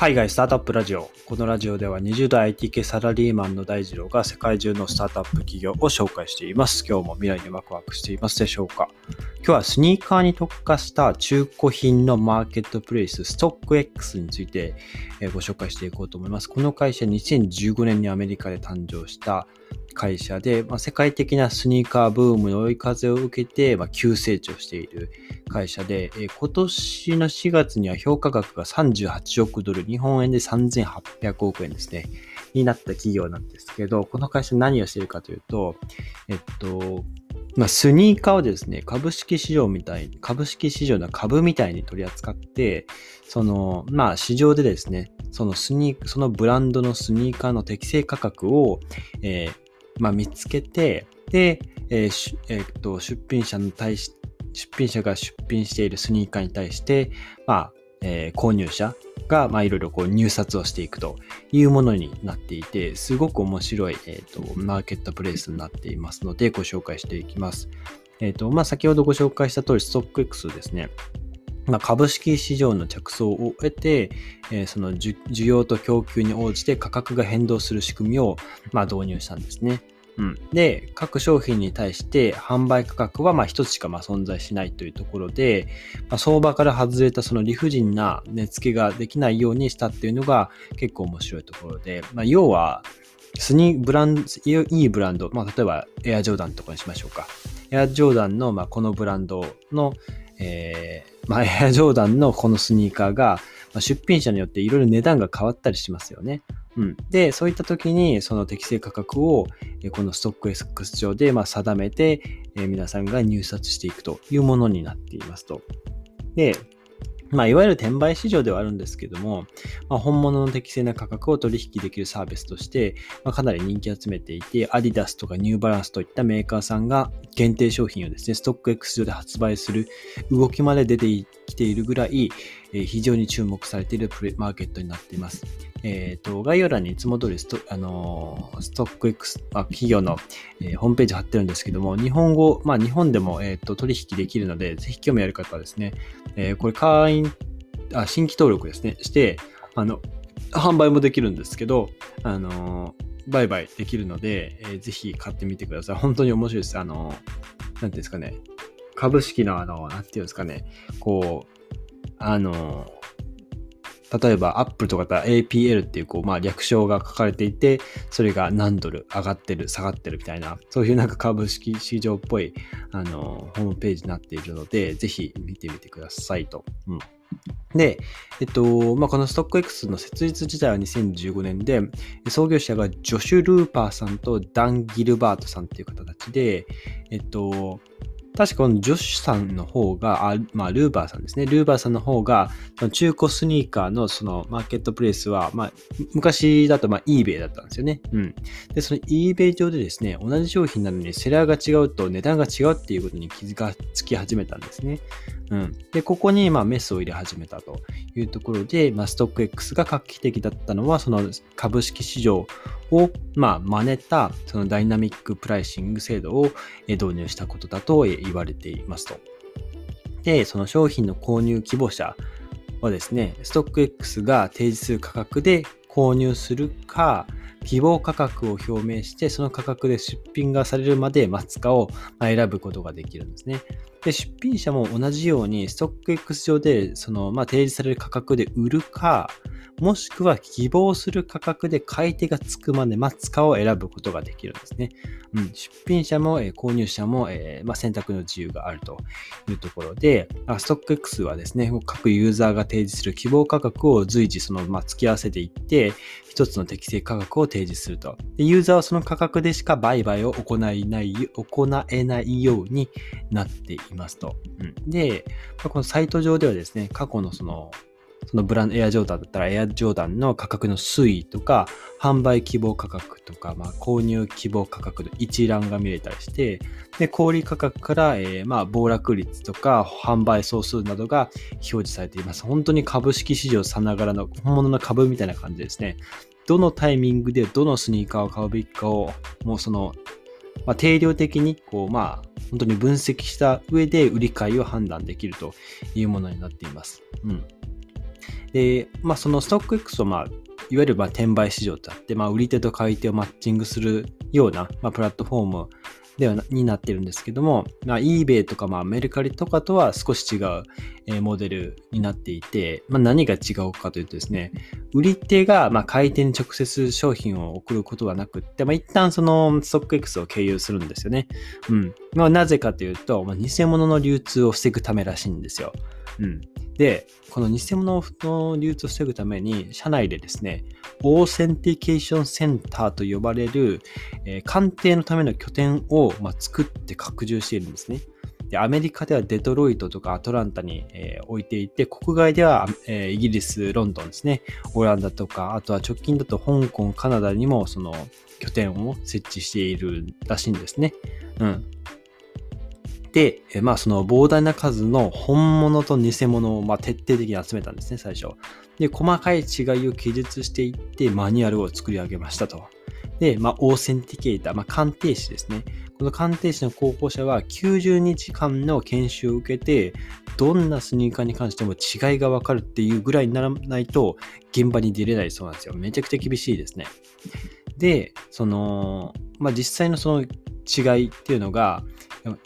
海外スタートアップラジオ。このラジオでは20代 IT 系サラリーマンの大二郎が世界中のスタートアップ企業を紹介しています。今日も未来にワクワクしていますでしょうか？今日はスニーカーに特化した中古品のマーケットプレイスストック X についてご紹介していこうと思います。この会社2015年にアメリカで誕生した会社で、まあ、世界的なスニーカーブームの追い風を受けて、まあ、急成長している会社で、え、今年の4月には評価額が38億ドル、日本円で3800億円ですね、になった企業なんですけど、この会社何をしているかというと、えっと、まあ、スニーカーをですね、株式市場みたい、株式市場の株みたいに取り扱って、その、まあ、市場でですね、そのスニーそのブランドのスニーカーの適正価格を、えー、まあ、見つけて、で、えーえー、と出品者に対し、出品者が出品しているスニーカーに対して、まあ、えー、購入者が、まあ、いろいろこう入札をしていくというものになっていて、すごく面白い、えーと、マーケットプレイスになっていますので、ご紹介していきます。えっ、ー、と、まあ、先ほどご紹介した通り、ストック X ですね。まあ、株式市場の着想を得て、えー、その需要と供給に応じて価格が変動する仕組みを、まあ、導入したんですね。うん、で、各商品に対して販売価格はまあ一つしかま存在しないというところで、まあ、相場から外れたその理不尽な値付けができないようにしたっていうのが結構面白いところで、まあ、要は、スニーブランド、いいブランド、まあ、例えばエアジョーダンとかにしましょうか。エアジョーダンのまあこのブランドの、えー、ま、エアジョーダンのこのスニーカーが、出品者によっていろいろ値段が変わったりしますよね。うん。で、そういった時に、その適正価格を、このストック X 上で、ま定めて、皆さんが入札していくというものになっていますと。で、まあ、いわゆる転売市場ではあるんですけども、まあ、本物の適正な価格を取引できるサービスとして、まあ、かなり人気を集めていて、アディダスとかニューバランスといったメーカーさんが限定商品をですね、ストック X 上で発売する動きまで出ていきているぐらい、えー、非常に注目されているプレマーケットになっています。えっ、ー、と、概要欄にいつも通りスト、あのー、ストック X、あ企業の、えー、ホームページ貼ってるんですけども、日本語、まあ日本でも、えっ、と取引できるので、ぜひ興味ある方はですね、えこれ会員、あ、新規登録ですね、して、あの、販売もできるんですけど、あの売買できるので、えー、ぜひ買ってみてください。本当に面白いです。あのなんていうんですかね、株式のあの、なんていうんですかね、こう、あの例えば、アップルとかだったら APL っていう、こう、まあ、略称が書かれていて、それが何ドル上がってる、下がってるみたいな、そういうなんか株式市場っぽい、あの、ホームページになっているので、ぜひ見てみてくださいと。うん。で、えっと、まあ、このストック X の設立自体は2015年で、創業者がジョシュ・ルーパーさんとダン・ギルバートさんっていう方たちで、えっと、確かこのジョッシュさんの方が、あまあ、ルーバーさんですね。ルーバーさんの方が、中古スニーカーのそのマーケットプレイスは、まあ、昔だとまあ eBay だったんですよね。うん。で、その eBay 上でですね、同じ商品なのにセラーが違うと値段が違うっていうことに気づかつき始めたんですね。うん。で、ここにまあメスを入れ始めたというところで、まあ、ストック X が画期的だったのは、その株式市場を、まあ、真似た、そのダイナミックプライシング制度を導入したことだと言われていますと。で、その商品の購入希望者はですね、ストック X が提示する価格で購入するか、希望価格を表明して、その価格で出品がされるまで待つかを選ぶことができるんですね。で、出品者も同じように、ストック X 上で、その、まあ、提示される価格で売るか、もしくは希望する価格で買い手がつくまで待つかを選ぶことができるんですね。うん、出品者も、えー、購入者も、えー、まあ、選択の自由があるというところで、ストック X はですね、各ユーザーが提示する希望価格を随時その、まあ、付き合わせていって、一つの適正価格を提示すると。でユーザーはその価格でしか売買を行えない、行えないようになっていますと。うん、で、このサイト上ではですね、過去のそのそのブランド、エアジョーダンだったらエアジョーダンの価格の推移とか、販売希望価格とか、まあ、購入希望価格の一覧が見れたりして、で、小売価格から、えー、まあ、暴落率とか、販売総数などが表示されています。本当に株式市場さながらの本物の株みたいな感じですね。どのタイミングでどのスニーカーを買うべきかを、もうその、まあ、定量的に、こう、まあ、本当に分析した上で売り買いを判断できるというものになっています。うん。で、まあ、そのストック X を、まあ、いわゆるまあ転売市場とあって、まあ、売り手と買い手をマッチングするような、まあ、プラットフォームではになってるんですけども、まあ、eBay とか、まあ、メルカリとかとは少し違う、えー、モデルになっていて、まあ、何が違うかというとですね、売り手が、まあ、買い手に直接商品を送ることはなくって、まあ、一旦そのストック X を経由するんですよね。うん。まあ、なぜかというと、まあ、偽物の流通を防ぐためらしいんですよ。うん。で、この偽物の流通を防ぐために、社内でですね、オーセンティケーションセンターと呼ばれる、えー、鑑定のための拠点を、まあ、作って拡充しているんですね。でアメリカではデトロイトとかアトランタに、えー、置いていて、国外では、えー、イギリス、ロンドンですね、オランダとか、あとは直近だと香港、カナダにもその拠点を設置しているらしいんですね。うん。で、えまあその膨大な数の本物と偽物をま徹底的に集めたんですね、最初。で、細かい違いを記述していってマニュアルを作り上げましたと。で、まあオーセンティケーター、まあ鑑定士ですね。この鑑定士の候補者は90日間の研修を受けて、どんなスニーカーに関しても違いがわかるっていうぐらいにならないと現場に出れないそうなんですよ。めちゃくちゃ厳しいですね。で、その、まあ実際のその違いっていうのが、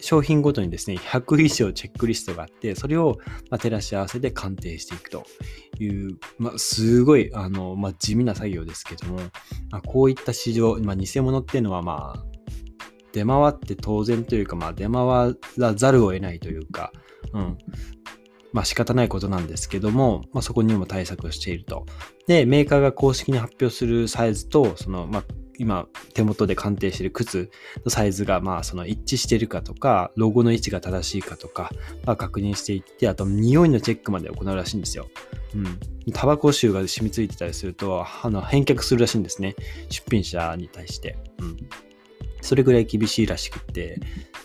商品ごとにですね、100以上チェックリストがあって、それを照らし合わせて鑑定していくという、まあ、すごい、あの、まあ、地味な作業ですけども、まあ、こういった市場、まあ、偽物っていうのは、まあ、出回って当然というか、まあ、出回らざるを得ないというか、うん。まあ仕方ないことなんですけども、まあそこにも対策をしていると。で、メーカーが公式に発表するサイズと、その、まあ今手元で鑑定してる靴のサイズがまあその一致してるかとか、ロゴの位置が正しいかとか、まあ、確認していって、あと匂いのチェックまで行うらしいんですよ。うん。タバコ臭が染みついてたりすると、あの返却するらしいんですね。出品者に対して。うん。それぐらい厳しいらしくて、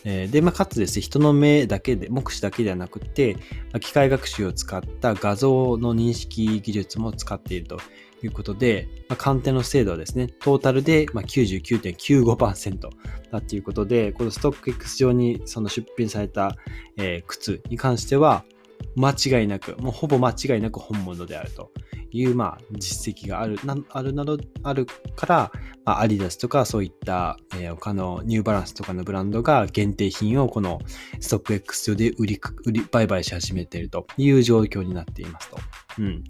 えー、で、まあ、かつですね、人の目だけで、目視だけではなくて、ま、機械学習を使った画像の認識技術も使っているということで、まあ、鑑定の精度はですね、トータルで99.95%だっていうことで、このストック X 上にその出品された、えー、靴に関しては、間違いなく、もうほぼ間違いなく本物であるという、まあ、実績がある、なあるなど、あるから、まあ、アディダスとかそういった、えー、他のニューバランスとかのブランドが限定品をこのストック X 上で売り、売り、売買し始めているという状況になっていますと。うん。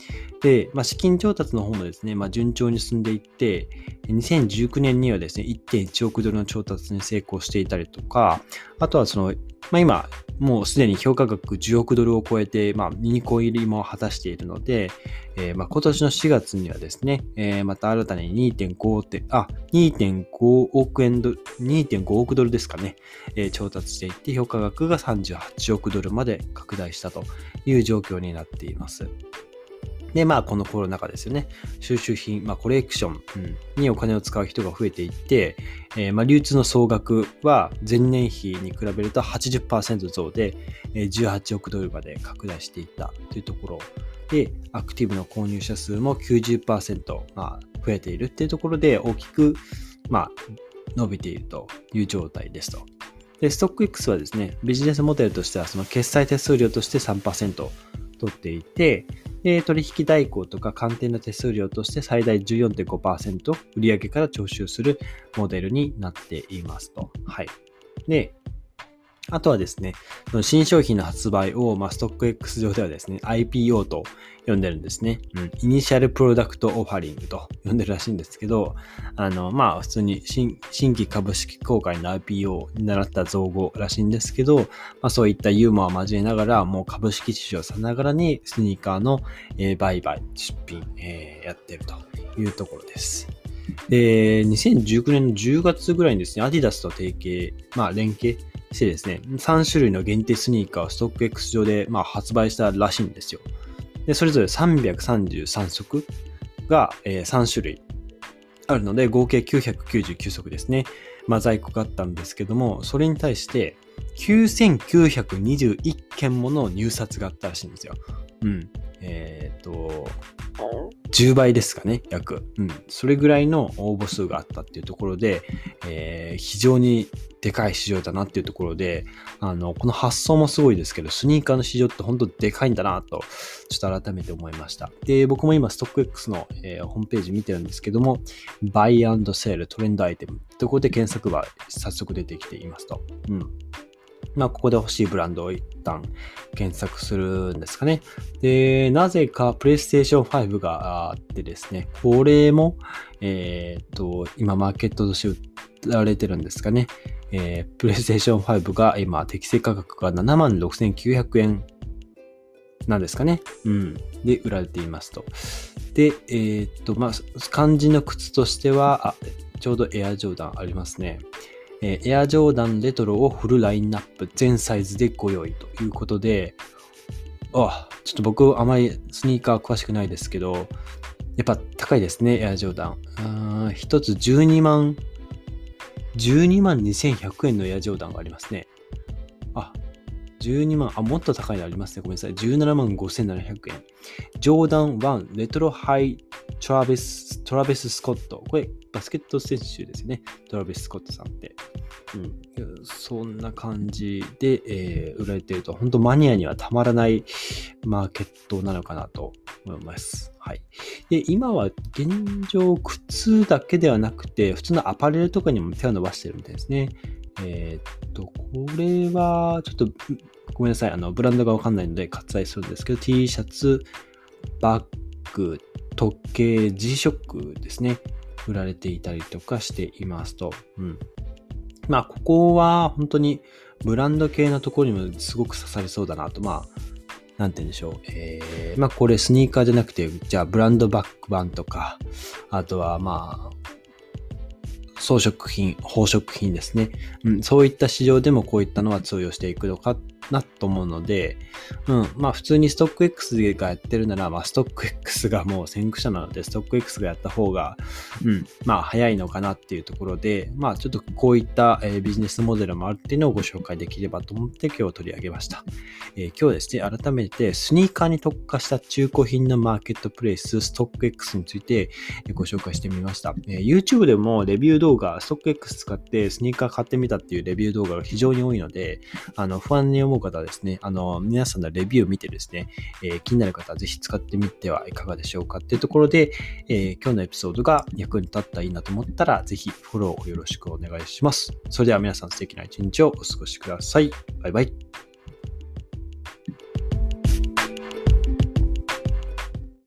で、まあ、資金調達の方もですね、まあ、順調に進んでいって、2019年にはですね、1.1億ドルの調達に成功していたりとか、あとはその、まあ、今、もうすでに評価額10億ドルを超えて、まあ、2個入りも果たしているので、えー、まあ、今年の4月にはですね、えー、また新たに2.5点、あ、2.5億円ドル、2.5億ドルですかね、えー、調達していって、評価額が38億ドルまで拡大したという状況になっています。で、まあ、このコロナ禍ですよね。収集品、まあ、コレクション、うん、にお金を使う人が増えていって、えー、まあ、流通の総額は前年比に比べると80%増で、え、18億ドルまで拡大していったというところで、アクティブの購入者数も90%、まあ、増えているっていうところで大きく、まあ、伸びているという状態ですと。で、ストック X はですね、ビジネスモデルとしてはその決済手数料として3%取っていて、で、取引代行とか鑑定の手数料として最大14.5%売上から徴収するモデルになっていますと。はい。で、あとはですね、新商品の発売を、まあ、ストック X 上ではですね、IPO と呼んでるんですね。うん。イニシャルプロダクトオファリングと呼んでるらしいんですけど、あの、まあ、普通に新規株式公開の IPO に習った造語らしいんですけど、まあ、そういったユーモアを交えながら、もう株式市場さながらにスニーカーの、えー、売買、出品、えー、やってるというところです。で、2019年の10月ぐらいにですね、アディダスと提携、まあ、連携してですね、3種類の限定スニーカーをストック X 上で、まあ、発売したらしいんですよ。で、それぞれ333足が、えー、3種類あるので、合計999足ですね。まあ、在庫があったんですけども、それに対して9921件もの入札があったらしいんですよ。うん。えっ、と、10倍ですかね、約。うん。それぐらいの応募数があったっていうところで、えー、非常にでかい市場だなっていうところで、あの、この発想もすごいですけど、スニーカーの市場って本当でかいんだなと、ちょっと改めて思いました。で、僕も今、ストック X の、えー、ホームページ見てるんですけども、バイセールトレンドアイテムところで検索は早速出てきていますと。うん。まあ、ここで欲しいブランドを一旦検索するんですかね。で、なぜか PlayStation 5があってですね、これも、えっ、と、今マーケットとして売られてるんですかね。えー、PlayStation 5が今適正価格が76,900円なんですかね。うん。で、売られていますと。で、えっ、と、まあ、漢字の靴としては、あ、ちょうどエアジョーダンありますね。えー、エアジョーダンレトロをフルラインナップ全サイズでご用意ということで、あ、ちょっと僕あまりスニーカー詳しくないですけど、やっぱ高いですね、エアジョーダン。一つ12万、12万2100円のエアジョーダンがありますね。あ、12万、あ、もっと高いのありますね。ごめんなさい。17万5700円。ジョーダン1レトロハイトラビス、トラビス・スコット。これ、バスケット選手ですよね。トラビス・スコットさんって。うん、そんな感じで、えー、売られていると、本当マニアにはたまらないマーケットなのかなと思います。はい。で、今は現状、靴だけではなくて、普通のアパレルとかにも手を伸ばしてるみたいですね。えー、っと、これは、ちょっと、ごめんなさい。あの、ブランドがわかんないので割愛するんですけど、T シャツ、バッグ、時計、G-SHOCK ですね。売られていたりとかしていますと。うん。まあ、ここは本当にブランド系のところにもすごく刺さりそうだなと。まあ、なんて言うんでしょう。えー、まあ、これスニーカーじゃなくて、じゃあブランドバック版とか、あとはまあ、装飾品、宝飾品ですね。うん、そういった市場でもこういったのは通用していくのかなと思うので、うん、まあ普通にストック X がやってるなら、まあストック X がもう先駆者なので、ストック X がやった方が、うん、まあ早いのかなっていうところで、まあちょっとこういった、えビジネスモデルもあるっていうのをご紹介できればと思って今日取り上げました。えー、今日ですね、改めてスニーカーに特化した中古品のマーケットプレイス、ストック X についてご紹介してみました。えー、YouTube でもレビュー動画、ストック X 使ってスニーカー買ってみたっていうレビュー動画が非常に多いので、あの、不安に思う方はですね、あの、皆さんのレビューを見てですね、えー、気になる方はぜひ使ってみてはいかがでしょうかっていうところで、えー、今日のエピソードが役に立ったらいいなと思ったら、ぜひフォローをよろしくお願いします。それでは皆さん素敵な一日をお過ごしください。バイバイ。